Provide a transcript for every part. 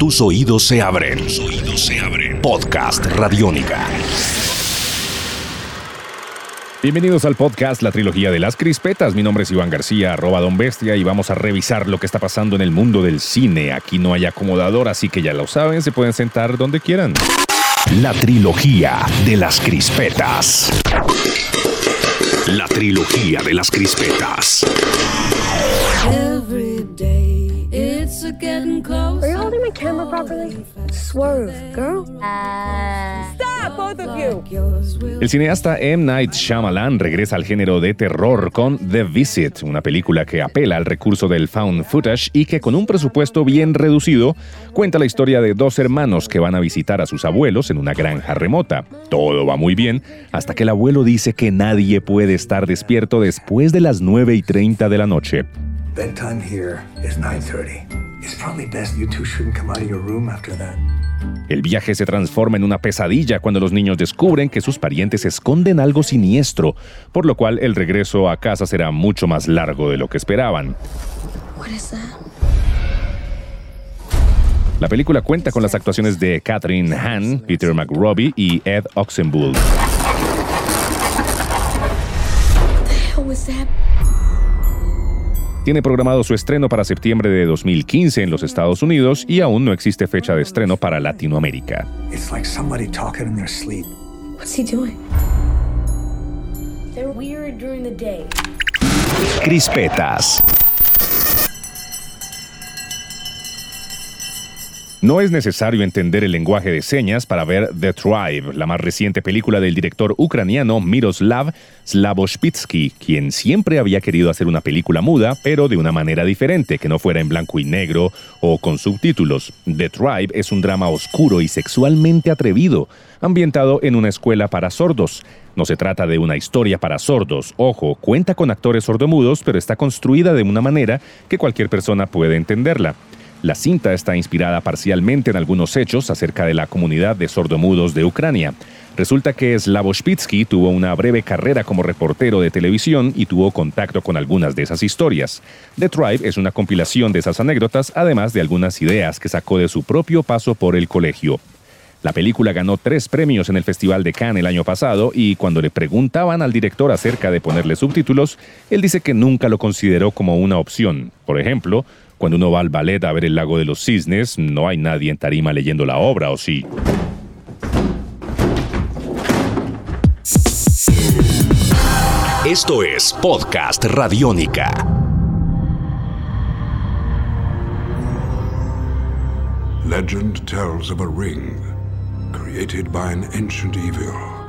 Tus oídos se abren. Tus oídos se abren. Podcast Radiónica. Bienvenidos al podcast La Trilogía de las Crispetas. Mi nombre es Iván García, arroba Don Bestia, y vamos a revisar lo que está pasando en el mundo del cine. Aquí no hay acomodador, así que ya lo saben, se pueden sentar donde quieran. La Trilogía de las Crispetas. La Trilogía de las Crispetas. Every day getting. Are you holding my camera properly? Swerve, girl. Stop, both of you. El cineasta M. Night Shyamalan regresa al género de terror con The Visit, una película que apela al recurso del found footage y que con un presupuesto bien reducido cuenta la historia de dos hermanos que van a visitar a sus abuelos en una granja remota. Todo va muy bien hasta que el abuelo dice que nadie puede estar despierto después de las 9 y 30 de la noche. Bedtime here is 9:30. It's probably best you two shouldn't come out of your room after that. El viaje se transforma en una pesadilla cuando los niños descubren que sus parientes esconden algo siniestro, por lo cual el regreso a casa será mucho más largo de lo que esperaban. What is that? La película cuenta con las actuaciones de Catherine Hahn, Peter McRobbie y Ed Oxenbould. What was that? Tiene programado su estreno para septiembre de 2015 en los Estados Unidos y aún no existe fecha de estreno para Latinoamérica. It's No es necesario entender el lenguaje de señas para ver The Tribe, la más reciente película del director ucraniano Miroslav Slavoshpitsky, quien siempre había querido hacer una película muda, pero de una manera diferente, que no fuera en blanco y negro o con subtítulos. The Tribe es un drama oscuro y sexualmente atrevido, ambientado en una escuela para sordos. No se trata de una historia para sordos, ojo, cuenta con actores sordomudos, pero está construida de una manera que cualquier persona puede entenderla. La cinta está inspirada parcialmente en algunos hechos acerca de la comunidad de sordomudos de Ucrania. Resulta que Slavoshpitsky tuvo una breve carrera como reportero de televisión y tuvo contacto con algunas de esas historias. The Tribe es una compilación de esas anécdotas, además de algunas ideas que sacó de su propio paso por el colegio. La película ganó tres premios en el Festival de Cannes el año pasado y cuando le preguntaban al director acerca de ponerle subtítulos, él dice que nunca lo consideró como una opción. Por ejemplo, cuando uno va al ballet a ver el lago de los cisnes, no hay nadie en tarima leyendo la obra, ¿o sí? Esto es Podcast Radiónica. Legend tells of a ring created by an ancient evil.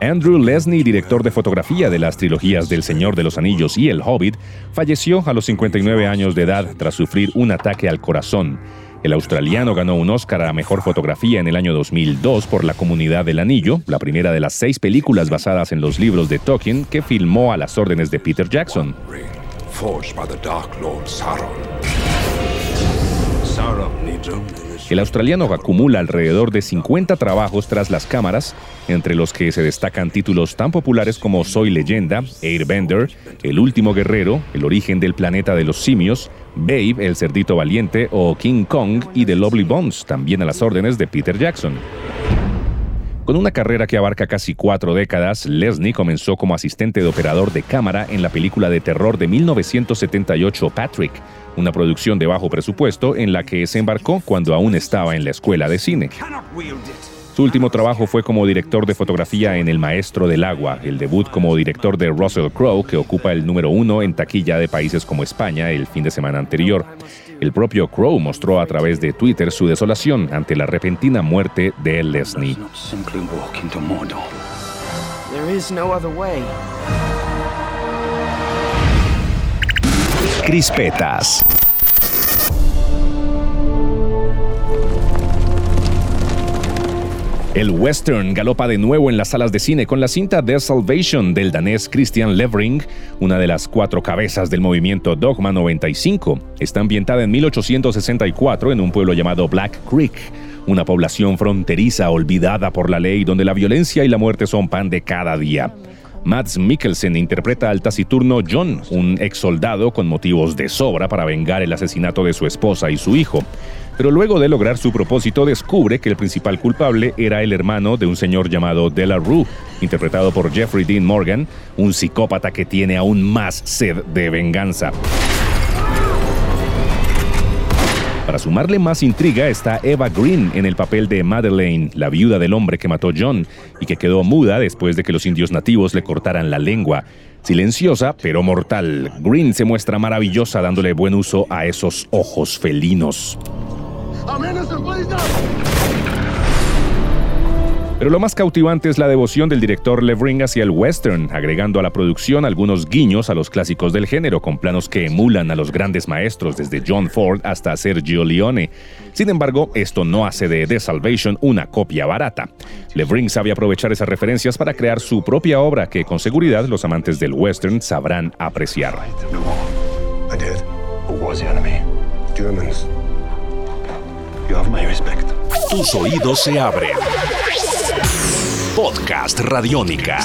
Andrew Lesney, director de fotografía de las trilogías del Señor de los Anillos y El Hobbit, falleció a los 59 años de edad tras sufrir un ataque al corazón. El australiano ganó un Oscar a Mejor Fotografía en el año 2002 por La Comunidad del Anillo, la primera de las seis películas basadas en los libros de Tolkien que filmó a las órdenes de Peter Jackson. El australiano acumula alrededor de 50 trabajos tras las cámaras, entre los que se destacan títulos tan populares como Soy leyenda, Airbender, El último guerrero, El origen del planeta de los simios, Babe, El cerdito valiente o King Kong y The Lovely Bones, también a las órdenes de Peter Jackson. Con una carrera que abarca casi cuatro décadas, Lesney comenzó como asistente de operador de cámara en la película de terror de 1978 Patrick, una producción de bajo presupuesto en la que se embarcó cuando aún estaba en la escuela de cine. Su último trabajo fue como director de fotografía en El Maestro del Agua, el debut como director de Russell Crowe, que ocupa el número uno en taquilla de países como España el fin de semana anterior. El propio Crowe mostró a través de Twitter su desolación ante la repentina muerte de Lesney. Simply El western galopa de nuevo en las salas de cine con la cinta The Salvation del danés Christian Levering, una de las cuatro cabezas del movimiento Dogma 95. Está ambientada en 1864 en un pueblo llamado Black Creek, una población fronteriza olvidada por la ley donde la violencia y la muerte son pan de cada día. Mads Mikkelsen interpreta al taciturno John, un ex soldado con motivos de sobra para vengar el asesinato de su esposa y su hijo. Pero luego de lograr su propósito descubre que el principal culpable era el hermano de un señor llamado Della Rue, interpretado por Jeffrey Dean Morgan, un psicópata que tiene aún más sed de venganza. Para sumarle más intriga está Eva Green en el papel de Madeleine, la viuda del hombre que mató John y que quedó muda después de que los indios nativos le cortaran la lengua. Silenciosa, pero mortal, Green se muestra maravillosa dándole buen uso a esos ojos felinos. Pero lo más cautivante es la devoción del director Levring hacia el western, agregando a la producción algunos guiños a los clásicos del género, con planos que emulan a los grandes maestros desde John Ford hasta Sergio Leone. Sin embargo, esto no hace de The Salvation una copia barata. Levring sabe aprovechar esas referencias para crear su propia obra que con seguridad los amantes del western sabrán apreciar. Tus oídos se abren. Podcast Radiónica.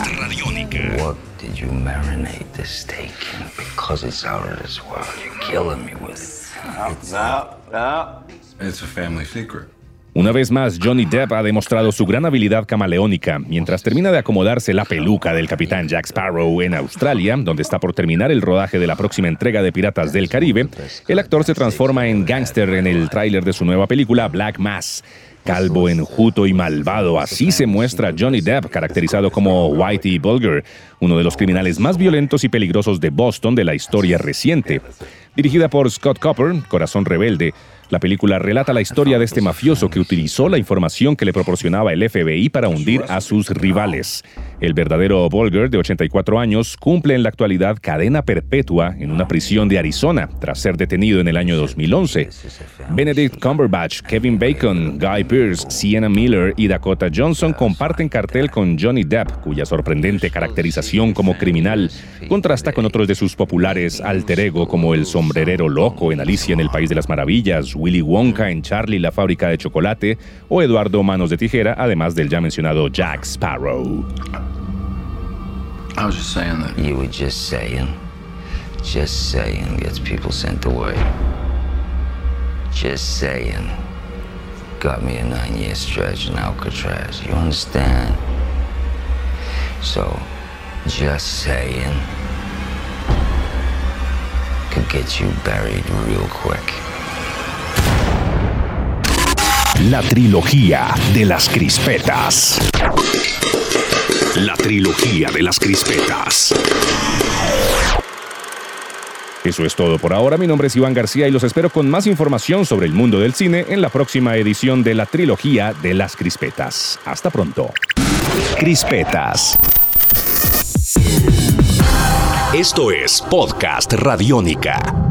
What did you marinate the steak in? Because it's out of this world. You're killing me with it. No, no. It's a family secret. Una vez más, Johnny Depp ha demostrado su gran habilidad camaleónica mientras termina de acomodarse la peluca del capitán Jack Sparrow en Australia, donde está por terminar el rodaje de la próxima entrega de Piratas del Caribe. El actor se transforma en gángster en el tráiler de su nueva película Black Mass. Calvo, enjuto y malvado, así se muestra Johnny Depp, caracterizado como Whitey Bulger, uno de los criminales más violentos y peligrosos de Boston de la historia reciente. Dirigida por Scott Copper, Corazón Rebelde, la película relata la historia de este mafioso que utilizó la información que le proporcionaba el FBI para hundir a sus rivales. El verdadero Bolger, de 84 años, cumple en la actualidad cadena perpetua en una prisión de Arizona tras ser detenido en el año 2011. Benedict Cumberbatch, Kevin Bacon, Guy Pearce, Sienna Miller y Dakota Johnson comparten cartel con Johnny Depp, cuya sorprendente caracterización como criminal contrasta con otros de sus populares alter ego como el sombrerero loco en Alicia en el País de las Maravillas, Willy Wonka en Charlie la fábrica de chocolate o Eduardo Manos de Tijera, además del ya mencionado Jack Sparrow. I was just saying that. You were just saying. Just saying gets people sent away. Just saying. Got me a nine year stretch in Alcatraz. You understand? So, just saying could get you buried real quick. La trilogía de las crispetas. La trilogía de las crispetas. Eso es todo por ahora. Mi nombre es Iván García y los espero con más información sobre el mundo del cine en la próxima edición de la trilogía de las crispetas. Hasta pronto. Crispetas. Esto es Podcast Radiónica.